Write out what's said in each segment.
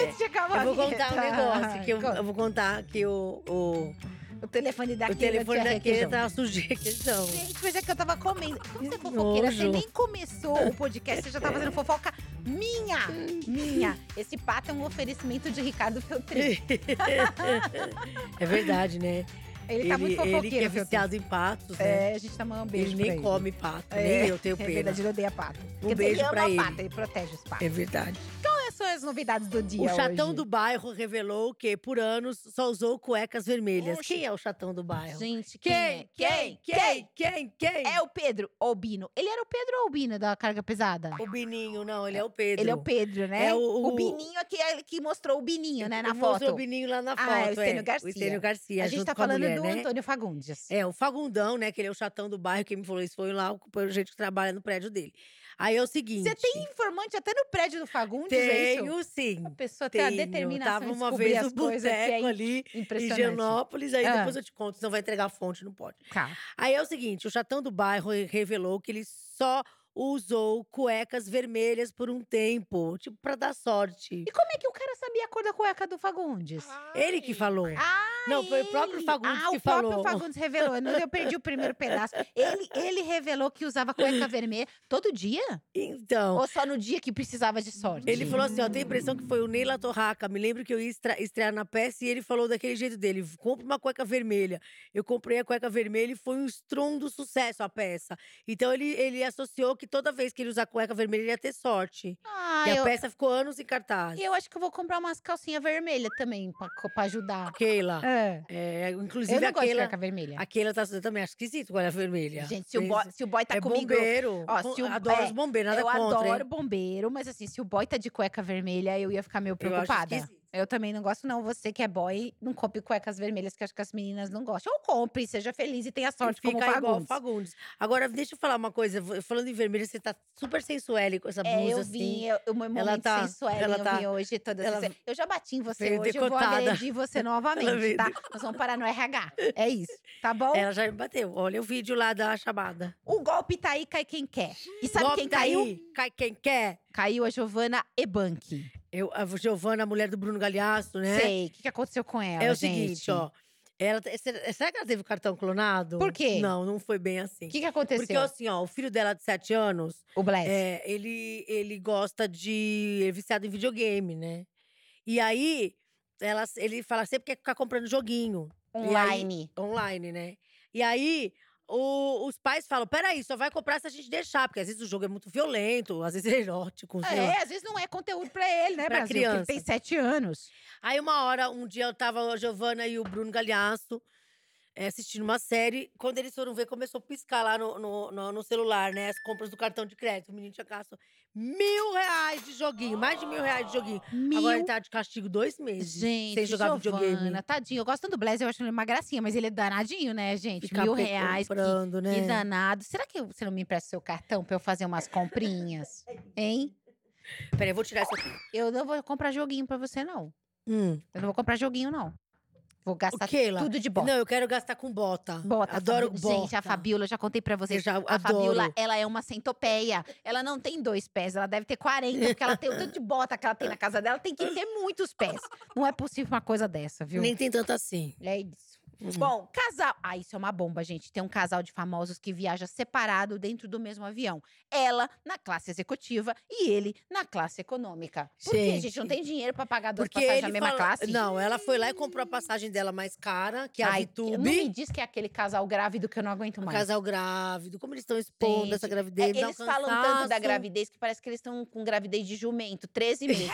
Antes de acabar Eu vou contar um negócio. Que eu, eu vou contar que o, o, O telefone da o telefone tinha da Keila requeijão. tava requeijão. Gente, mas é que eu tava comendo. Como você é fofoqueira, você nojo. nem começou o podcast, você já tá fazendo fofoca minha! Minha! Esse pato é um oferecimento de Ricardo Feltrin. É verdade, né? Ele, tá muito ele que fofoqueiro, é viciado em patos, né? É, a gente tá mandando um beijo ele nem ele. come pato, É, nem eu tenho É pena. verdade, ele odeia pato. Um dizer, beijo ele pra ele. pato, ele protege os patos. É verdade. Quais são as novidades do dia O chatão hoje? do bairro revelou que, por anos, só usou cuecas vermelhas. Oxi. Quem é o chatão do bairro? Gente, Quem? Quem? Quem? Quem? Quem? É o Pedro Albino. Ele era o Pedro Albino da carga pesada? O Bininho, não, ele é o Pedro. Ele é o Pedro, né? É o- o- Bininho é que, é que mostrou o Bininho, né, na Ele mostrou foto. o Bininho lá na foto. Ah, é o Estênio é. Garcia. O Estênio Garcia, a gente tá falando mulher, do né? Antônio Fagundes. É, o Fagundão, né? Que ele é o chatão do bairro. Quem me falou isso foi lá, o gente que trabalha no prédio dele. Aí é o seguinte. Você tem informante até no prédio do Fagundes, é? Tenho, sim. A pessoa tem a determinação Tava de uma vez no é boteco ali em. Higienópolis. Aí Ah. depois eu te conto, senão vai entregar a fonte, não pode. Tá. Aí é o seguinte, o chatão do bairro revelou que ele só usou cuecas vermelhas por um tempo, tipo, pra dar sorte. E como é que o cara sabia a cor da cueca do Fagundes? Ele que falou. Ah, Não, foi o próprio Fagundes ah, que o próprio falou. Fagundes revelou. Eu não- Eu perdi o primeiro pedaço. Ele, ele revelou que usava cueca vermelha todo dia? Então, Ou só no dia que precisava de sorte? Ele falou assim, ó, tem a impressão que foi o Neila Torraca. Me lembro que eu ia estra- estrear na peça e ele falou daquele jeito dele, compra uma cueca vermelha. Eu comprei a cueca vermelha e foi um estrondo sucesso a peça. Então ele, ele associou que toda vez que ele usar cueca vermelha, ele ia ter sorte. Ah, e a eu, peça ficou anos em cartaz. eu acho que eu vou comprar umas calcinhas vermelhas também, pra, pra ajudar. Keila. É. É, inclusive Eu não a gosto de Keila. cueca vermelha. A Keila tá, eu também acho esquisito com a vermelha. Gente, se o, boy, se o boy tá é comigo… bombeiro. Ó, Com- se o- adoro é, os bombeiros, nada eu contra. adoro hein? bombeiro, mas assim, se o boy tá de cueca vermelha, eu ia ficar meio Eu acho preocupada. esquisito. Eu também não gosto, não. Você que é boy, não compre cuecas vermelhas, que acho que as meninas não gostam. Ou compre, seja feliz e tenha sorte, Fica como o igual Fagundes. Fagundes. Agora, deixa eu falar uma coisa. Falando em vermelho, você tá super sensuelle com essa blusa É, eu assim. vim, eu, o meu Ela momento tá- sensual, ela eu tá- vim hoje toda ela essa- Eu já bati em você hoje, eu vou decotada. agredir você novamente, tá? Nós vamos parar no RH. É isso, tá bom? Ela já me bateu. Olha o vídeo lá da chamada. O golpe tá aí, cai quem quer. E sabe Golpe quem tá caiu? aí, Cai quem quer. Caiu a Giovana Ebank. Eu, a Giovana, a mulher do Bruno Galhaço, né? Sei, o que, que aconteceu com ela, É o gente? seguinte, ó. Ela, será que ela teve o cartão clonado? Por quê? Não, não foi bem assim. O que, que aconteceu? Porque assim, ó, o filho dela de 7 anos, o Bless. é, ele, ele gosta de. Ele é viciado em videogame, né? E aí, ela, ele fala sempre que quer ficar comprando joguinho. E aí- Online. online, né? E aí, o- os pais falam: peraí, só vai comprar se a gente deixar, porque às vezes o jogo é muito violento, às vezes é erótico. É, às vezes não é conteúdo pra ele, né, Pra Brasil? criança. Porque ele tem sete anos. Aí, uma hora, um dia eu tava a Giovana e o Bruno Galhaço é, assistindo uma série. Quando eles foram ver, começou a piscar lá no, no, no- no celular, né? As compras do cartão de crédito. O menino tinha gasto mil reais de joguinho, mais de mil reais de joguinho. Mil Agora ele tá de castigo dois meses. Gente, sem jogar Giovana, videogame. tadinho. Eu gosto tanto do Blaze, eu acho ele uma gracinha, mas ele é danadinho, né, gente? Ficar Mil reais. Que, comprando, né? que danado. Será que você não me empresta seu cartão pra eu fazer umas comprinhas? Hein? Peraí, eu vou tirar isso aqui. Eu não vou comprar joguinho pra você, não. Hum. Eu não vou comprar joguinho, não. Vou gastar Lá? tudo de bota. Não, eu quero gastar com bota. Bota, Adoro Fabi- bota. Gente, a Fabiola, eu já contei pra vocês. Eu já a adoro. Fabiola, ela é uma centopeia. Ela não tem dois pés, ela deve ter 40, porque ela tem o tanto de bota que ela tem na casa dela, tem que ter muitos pés. Não é possível uma coisa dessa, viu? Nem tem tanto assim. É isso. Uhum. Bom, casal. Ah, isso é uma bomba, gente. Tem um casal de famosos que viaja separado dentro do mesmo avião. Ela na classe executiva e ele na classe econômica. Por quê, Gente. gente? Não tem dinheiro pra pagar duas Porque passagens na mesma fala- classe? Não, ela foi lá e comprou a passagem dela mais cara, que é a Ai, Vitube. não me diz que é aquele casal grávido que eu não aguento mais. casal grávido. Como eles estão expondo Gente, essa gravidez? É, dá um eles falam tanto da gravidez que parece que eles estão com gravidez de jumento, 13 meses.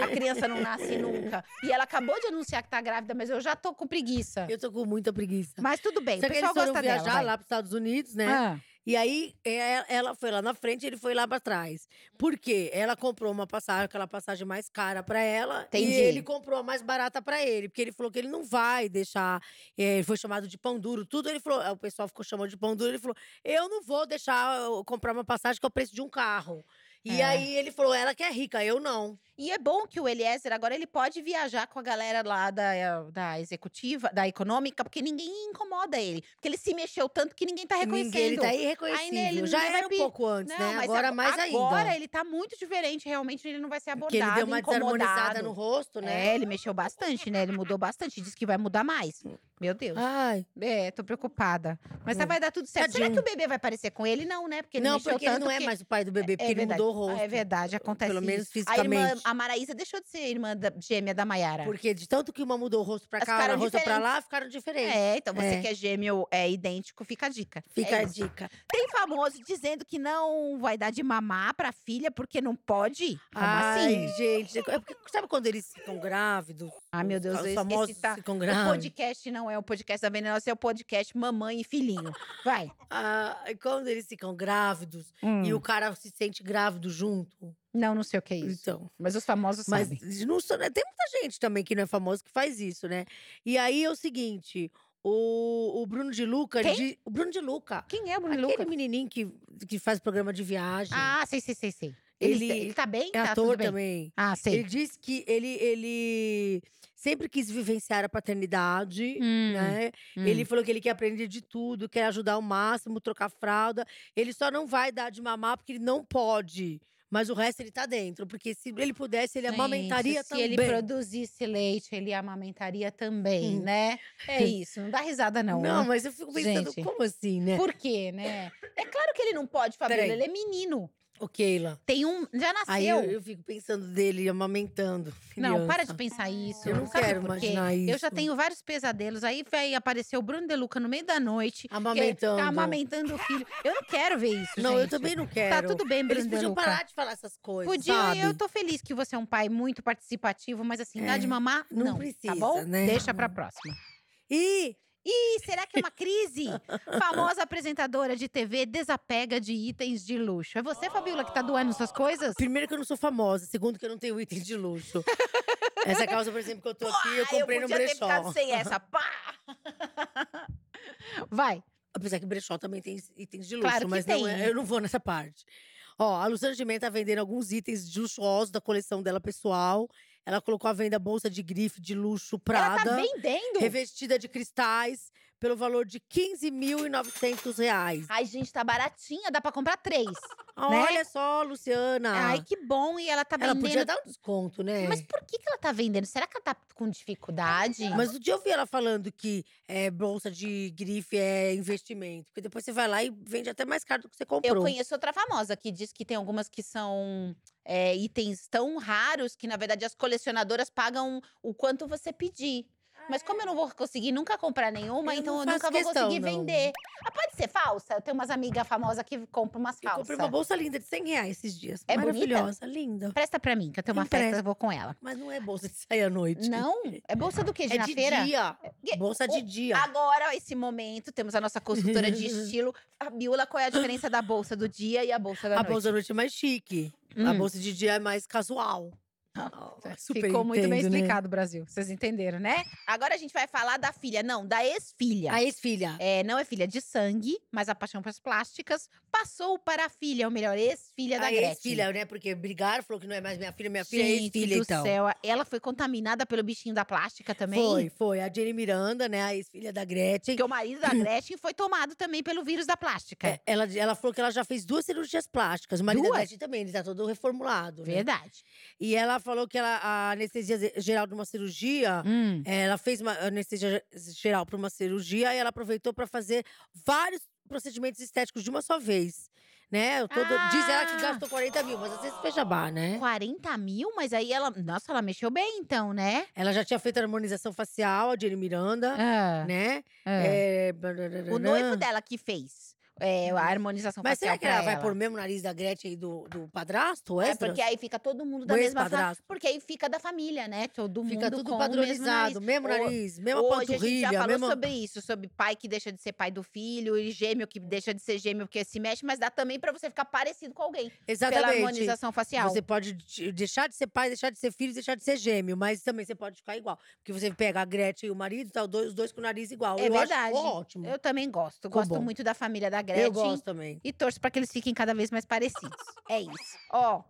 a criança não nasce nunca. E ela acabou de anunciar que tá grávida, mas eu já tô com preguiça. Eu tô com muita preguiça. Mas tudo bem, Só o que pessoal eles foram gosta viajar dela. vai. lá para os Estados Unidos, né? Ah, E aí, é, ela foi lá na frente e ele foi lá pra trás. Por quê? Ela comprou uma passagem, aquela passagem mais cara pra ela. Entendi. E ele comprou a mais barata pra ele. Porque ele falou que ele não vai deixar. é, ele foi chamado de pão duro, tudo. Ele falou, o pessoal ficou chamando de pão duro. Ele falou: eu não vou deixar eu comprar uma passagem que é o preço de um carro. E É. aí ele falou: ela que é rica, eu não. E é bom que o Eliezer agora ele pode viajar com a galera lá da, eh, da executiva, da econômica, porque ninguém incomoda ele. Porque ele se mexeu tanto que ninguém tá reconhecendo. Ninguém, ele tá Aí irreconhecível. nele Já ninguém vai era um pouco antes, Não, né? mas Agora ago- mais ainda. Agora ele tá muito diferente, realmente ele não vai ser Porque abordado, ele deu uma desarmonizada no rosto, né? É, ele mexeu bastante, né? Ele mudou bastante, disse que vai mudar mais. Meu Deus. Ai, É, tô preocupada. Mas Hum. vai dar tudo certo. Será que Tadinho. o bebê vai parecer com ele? Não, né? Porque ele não, porque ele não é que- mais o pai do bebê, porque é ele verdade. mudou o rosto. É verdade, acontece Pelo menos isso. A irmã, fisicamente. A Maraísa deixou de ser irmã da, gêmea da Maiara. Porque de tanto que uma mudou o rosto pra cá, outra ficaram rosto pra diferentes. lá, ficaram diferentes. É, então você É. que é gêmeo é idêntico, fica a dica. Fica É a dica. Tem famoso dizendo que não vai dar de mamar pra filha porque não pode? Como Ai, assim? gente. É porque, sabe quando eles ficam grávidos? Ai, meu Deus, os famosos esse tá- ficam O grávidos. podcast não é o podcast da Venenosa, é o podcast Mamãe e Filhinho. Vai. Ah, e quando eles ficam grávidos e Hum. o cara se sente grávido junto. Não, não sei o que é isso. Então. Mas os famosos Mas sabem. não né, tem muita gente também que não é famosa que faz isso, né? E aí é o seguinte: o, o Bruno de Luca. Quem? diz- o Bruno de Luca. Quem é o Bruno Aquele Lucas? menininho que, que faz programa de viagem. Ah, sei, sei, sei, sei. Ele, Ele ele tá bem? é tá tudo ator bem? também. Ah, sei. Ele disse que ele, ele sempre quis vivenciar a paternidade. Hum, Né? hum. Ele falou que ele quer aprender de tudo, quer ajudar ao máximo, trocar fralda. Ele só não vai dar de mamar porque ele não pode. Mas o resto ele tá dentro. Porque se ele pudesse, ele Gente, amamentaria se também. ele produzisse leite, ele amamentaria também, Hum. né? É isso, não dá risada não. Não, né? mas eu fico pensando, Gente. como assim, né? Por quê, né? É claro que ele não pode, Fabiola, Peraí. ele é menino. Ô, Keila. Tem um, já Aí nasceu. eu, eu fico pensando dele amamentando. Não, para de criança. pensar isso. Eu não Sabe quero imaginar Eu já isso. tenho vários pesadelos. Aí vai aparecer o Bruno De Luca no meio da noite. que Amamentando. Tá amamentando o filho. Eu não quero ver isso, Não, eu gente. também não quero. Tá tudo bem, Bruno Eles podiam Luca. parar de falar essas coisas, Podia, sabe? eu tô feliz que você é um pai muito participativo, mas assim, dá de É, mamar? não Não, precisa, tá bom? né? Deixa pra próxima. E Ih, será que é uma crise? Famosa apresentadora de TV desapega de itens de luxo. É você, Fabiola, que tá doando suas coisas? primeiro que eu não sou famosa, segundo que eu não tenho item de luxo. Essa calça, por exemplo, que eu tô aqui, eu comprei no podia ter brechó. ficado sem essa. Pá! Vai. Apesar que brechó também tem itens de luxo, Claro que mas não tem. é- eu não vou nessa parte. Ó, a Luciana Gimenez tá vendendo alguns itens de luxuosos da coleção dela pessoal. Ela colocou à venda bolsa de grife de luxo Ela Prada, tá vendendo. revestida de cristais, pelo valor de 15.900 reais. Ai, gente, tá baratinha, dá pra comprar três. Olha só, Luciana. Ai, que bom. E ela tá ela vendendo. podia dar um desconto, né? Mas por que, que ela tá vendendo? Será que ela tá com dificuldade? Mas o dia eu vi ela falando que é, bolsa de grife é investimento. Porque depois você vai lá e vende até mais caro do que você comprou. Eu conheço outra famosa que diz que tem algumas que são é, itens tão raros que, na verdade, as colecionadoras pagam o quanto você pedir. Mas como eu não vou conseguir nunca comprar nenhuma, Eu então eu nunca faço vou questão, conseguir não. vender. Ah, pode ser falsa? Eu tenho umas amigas famosas que compram umas Eu falsas. comprei uma bolsa linda de 100 reais esses dias. É bonita? Maravilhosa, linda. Presta pra mim, que eu tenho uma festa, Empresta. eu vou com ela. Mas não é bolsa de sair à noite. Não? É bolsa do quê? De É na de feira? dia. Que- Bolsa de dia. Agora, esse momento, temos a nossa consultora de estilo. Fabiola, qual é a diferença da bolsa do dia e a bolsa da A noite? bolsa da noite é mais chique. A Hum. bolsa de dia é mais casual. Super Ficou muito bem entendo, né? explicado, Brasil. Vocês entenderam, né? Agora a gente vai falar da filha. Não, da ex-filha. A ex-filha. É, não é filha de sangue, mas a paixão pelas plásticas passou para a filha, ou melhor, ex-filha da Gretchen. ex-filha, né? Porque brigaram, falou que não é mais minha filha, minha filha é Gente ex-filha, do então. céu, ela foi contaminada pelo bichinho da plástica também? Foi, foi. A Jenny Miranda, né? A ex-filha da Gretchen. Porque o marido da Gretchen foi tomado também pelo vírus da plástica. É, ela, ela falou que ela já fez duas cirurgias plásticas. O marido Duas? da Gretchen também, ele tá todo reformulado. né? Verdade. E ela falou que ela, a anestesia geral de uma cirurgia. Hum. Ela fez uma anestesia ge- geral para uma cirurgia e ela aproveitou para fazer vários procedimentos estéticos de uma só vez. Né? Todo, Diz ela que Ah! gastou 40 mil, mas às vezes foi jabá, né? 40 mil? Mas aí ela. Nossa, ela mexeu bem então, né? Ela já tinha feito a harmonização facial, a Jenny Miranda, Ah, né? ah. Eh, O noivo dela que fez é, a harmonização Mas facial será que ela pra vai pôr o mesmo nariz da Gretchen e do, do padrasto? É porque aí fica todo mundo da mesma família. Porque aí fica da família, né? Todo mundo Fica tudo com o mesmo padronizado, nariz. mesmo nariz, mesma Hoje a gente já panturrilha, falou mesma... sobre isso, sobre pai que deixa de ser pai do filho e gêmeo que deixa de ser gêmeo porque se mexe, mas dá também pra você ficar parecido com alguém pela Exatamente. harmonização facial. Você pode de- deixar de ser pai, deixar de ser filho, deixar de ser gêmeo, mas também você pode ficar igual. Porque você pega a Gretchen e o marido, tá os dois, com o nariz igual. É eu verdade. Ótimo. Eu também gosto. Ficou Gosto bom. muito da família da Gretchen. Eu gosto também. E torço pra que eles fiquem cada vez mais parecidos. é isso. Ó,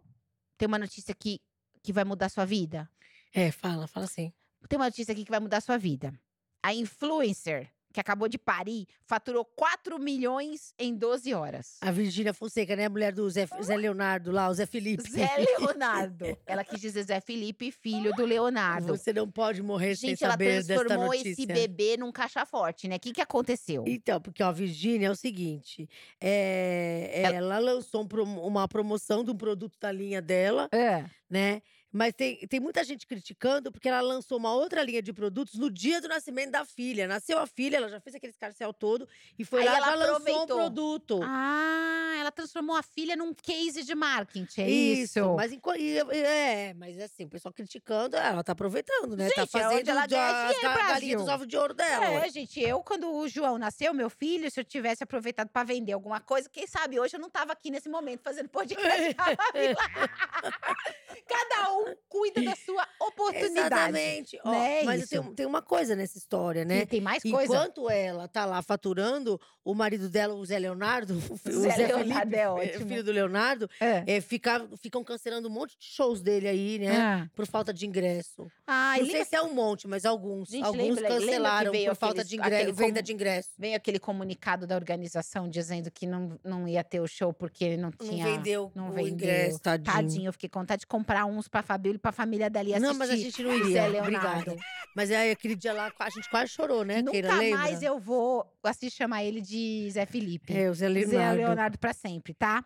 tem uma notícia que que vai mudar sua vida? É, fala, fala assim. Tem uma notícia aqui que vai mudar sua vida. A influencer que acabou de parir faturou 4 milhões em 12 horas. A Virgínia Fonseca, né? A mulher do Zé, Zé Leonardo lá, o Zé Felipe. Zé Leonardo. Ela quis dizer Zé Felipe, filho do Leonardo. Você não pode morrer sem Gente, ela saber transformou notícia. esse bebê num caixa forte, né? O que, que aconteceu? Então, porque ó, a Virgínia é o seguinte: é, ela lançou um uma promoção de um produto da linha dela, É. né? Mas tem, tem muita gente criticando porque ela lançou uma outra linha de produtos no dia do nascimento da filha. Nasceu a filha, ela já fez aquele escarcel todo e foi Aí lá ela já lançou um aproveitou. produto. Ah, ela transformou a filha num case de marketing, é isso. isso? Mas e- e- é, mas assim, o pessoal criticando, ela tá aproveitando, né? tá Gente, é onde fazendo ela ganha as dinheiro, dos ovos de ouro dela. É, gente, eu, quando o João nasceu, meu filho, se eu tivesse aproveitado pra vender alguma coisa, quem sabe hoje eu não tava aqui nesse momento fazendo podcast. Cada um cuida da sua oportunidade. Exatamente. Ó, né? mas tem, tem uma coisa nessa história, né? E tem mais coisa. Enquanto ela tá lá faturando, o marido dela, o Zé Leonardo, o Zé Zé, Leonardo Felipe, é eh, ótimo. filho do Leonardo, É. é, fica, ficam cancelando um monte de shows dele aí, né? Ah. Por falta de ingresso. Ah, Não lembra sei se é um monte, mas alguns. Gente, alguns lembra- lembra cancelaram veio por falta aqueles- de ingresso, venda de ingresso. veio aquele comunicado da organização dizendo que não, não ia ter o show porque ele não Não tinha. vendeu não o vendeu. ingresso, tadinho. Tadinho, eu fiquei com vontade de comprar uns pra Fabíola e pra família e assistir. Não, mas a gente não Zé iria. Leonardo. Obrigada. Mas aí aquele dia lá, a gente quase chorou, né? Keira, Nunca lembra? mais eu vou assistir chamar ele de Zé Felipe. É, o Zé Zé Leonardo. Leonardo pra sempre, tá?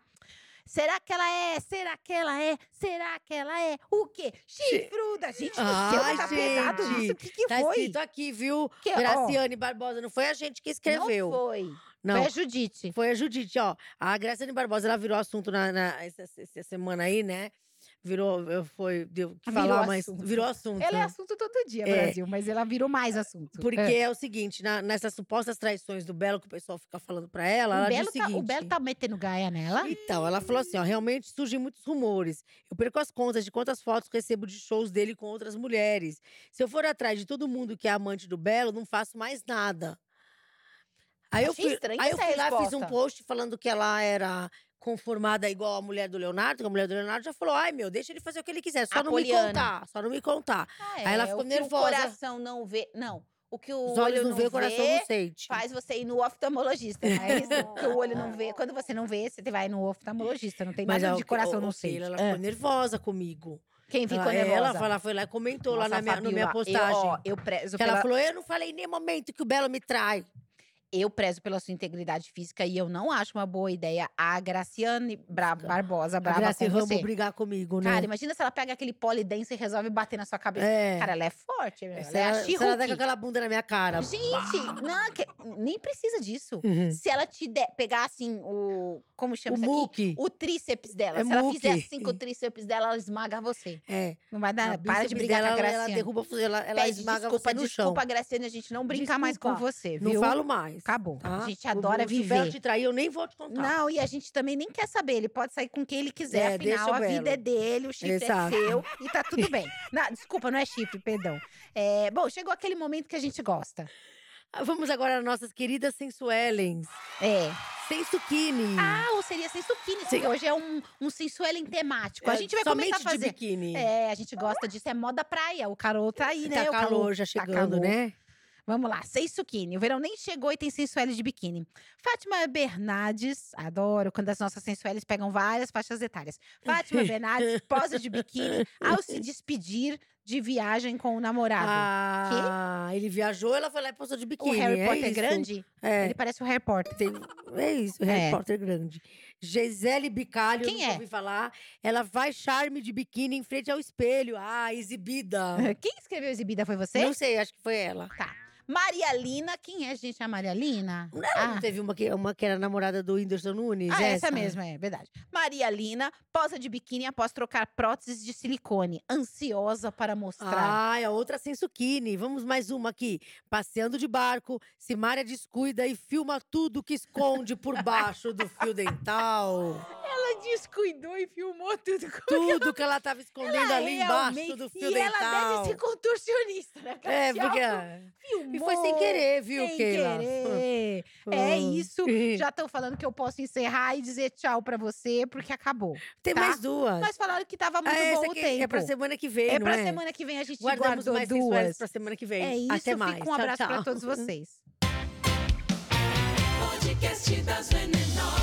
Será que ela é? Será que ela é? Será que ela é? O quê? Chifruda! Gente do céu, tá pesado gente, isso. O que, que Tá foi? escrito aqui, viu? Que- ó, Graciane Barbosa, não foi a gente que escreveu. Não foi. Não, Foi a Judite. Foi a Judite, ó. A Graciane Barbosa, ela virou assunto na, na- essa, essa semana aí, né? Virou, eu- foi, deu que Virou falar, mas virou assunto. Ela é assunto todo dia, É. Brasil, mas ela virou mais assunto. Porque É. é. o seguinte, na- nessas supostas traições do Belo que o pessoal fica falando pra ela, o, ela Belo diz o tá, seguinte. o Belo tá metendo gaia nela? Então, ela falou assim, ó, realmente surgem muitos rumores. Eu perco as contas de quantas fotos recebo de shows dele com outras mulheres. Se eu for atrás de todo mundo que é amante do Belo, não faço mais nada. Aí eu fui, aí eu fui lá, fiz um post falando que ela era conformada igual a mulher do Leonardo, que a mulher do Leonardo já falou: "Ai, meu, deixa ele fazer o que ele quiser, só não me Apoliana. contar, só não me contar". Ah, Aí ela é, ficou o que nervosa. O coração não vê. Não. O que o Os olho olhos não vê, o coração vê, não sente. faz você ir no oftalmologista. Não é isso? O que o olho não vê. Quando você não vê, você vai no oftalmologista. Não tem Mas nada a- de o- coração o- não o sente. Ela ficou nervosa comigo. Quem ficou ela, nervosa? ela, ela foi lá e comentou lá Nossa, na minha, na minha Fabiola, postagem. Eu, ó, eu prezo que ela pela, falou: "Eu não falei em nenhum momento que o Belo me trai". Eu prezo pela sua integridade física e eu não acho uma boa ideia a Graciane Bra Barbosa A brava Graça com Rambo você. brigar comigo, né? Cara, imagina se ela pega aquele polidense e resolve bater na sua cabeça. é. Cara, ela é forte, meu. ela é ela, a se ela der com She-Hulk. aquela bunda na minha cara. Gente, não, que- nem precisa disso. Uhum. Se ela te der, pegar assim o. Como chama O isso aqui? muque. O tríceps dela. É Se ela fizer muque. assim com o tríceps dela, ela esmaga você. É. Não vai dar. Para de brigar dela, com a Graciane. Ela derruba, ela, ela Pede esmaga desculpa, você no desculpa, chão. Graciane, a gente não brincar mais com Desculpa. você, Não viu? falo mais. Acabou. tá? A gente adora o- Se viver. te trair, eu nem vou te contar. Não, e a gente também nem quer saber. Ele pode sair com quem ele quiser. É, afinal, a vida é dele, o chifre Exato. é seu e tá tudo bem. Não, desculpa, não é chifre, perdão. É, bom, chegou aquele momento que a gente gosta. Ah, Vamos agora às nossas queridas sensuelens. É. Sensuquini. Ah, ou seria sem suquine, Sim. porque hoje é um, um sensuelen temático. A gente vai somente começar a de fazer. biquíni. É, a gente gosta disso, é moda praia. O Carol tá aí, né? Tá o calor já tá chegando, calor. né? Vamos lá, sem suquine. O verão nem chegou e tem sensueles de biquíni. Fátima Bernardes, adoro quando as nossas sensueles pegam várias faixas etárias. Fátima Bernardes posa de biquíni ao se despedir de viagem com o namorado. Ah, ele viajou, ela foi lá e postou de o biquíni. Harry é Potter isso. grande? É, Ele parece o Harry Potter. tem, é isso, Harry É. Potter grande. Gisele Bicalho, Quem é? ouvi falar. Ela vai charme de biquíni em frente ao espelho. Ah, exibida. Quem escreveu Exibida foi você? Não sei, acho que foi ela. Tá. Maria Lina, quem é, gente? A Maria Lina? Ela Ah. não teve uma que, uma que era namorada do Whindersson Nunes? Ah, essa mesma, é verdade. Maria Lina posa de biquíni após trocar próteses de silicone, ansiosa para mostrar. Ah, é outra sensuquini. Vamos mais uma aqui. Passeando de barco, Simária descuida e filma tudo que esconde por baixo do fio dental. Ela descuidou e filmou tudo. Tudo que ela tava escondendo Ela ali embaixo do fio e dental. ela deve ser contorcionista, né? É, Se porque. Filmou e foi sem querer, viu, sem Keila? Querer. é hum. isso. Já estão falando que eu posso encerrar e dizer tchau pra você, porque acabou. Tem tá? mais duas. Mas falaram que tava muito ah, bom o tempo. É pra semana que vem, É pra é? semana que vem, a gente Guardamos guardou mais duas. pra semana que vem. É isso, Até mais. um abraço tchau, tchau. pra todos vocês. Podcast das Venenosas.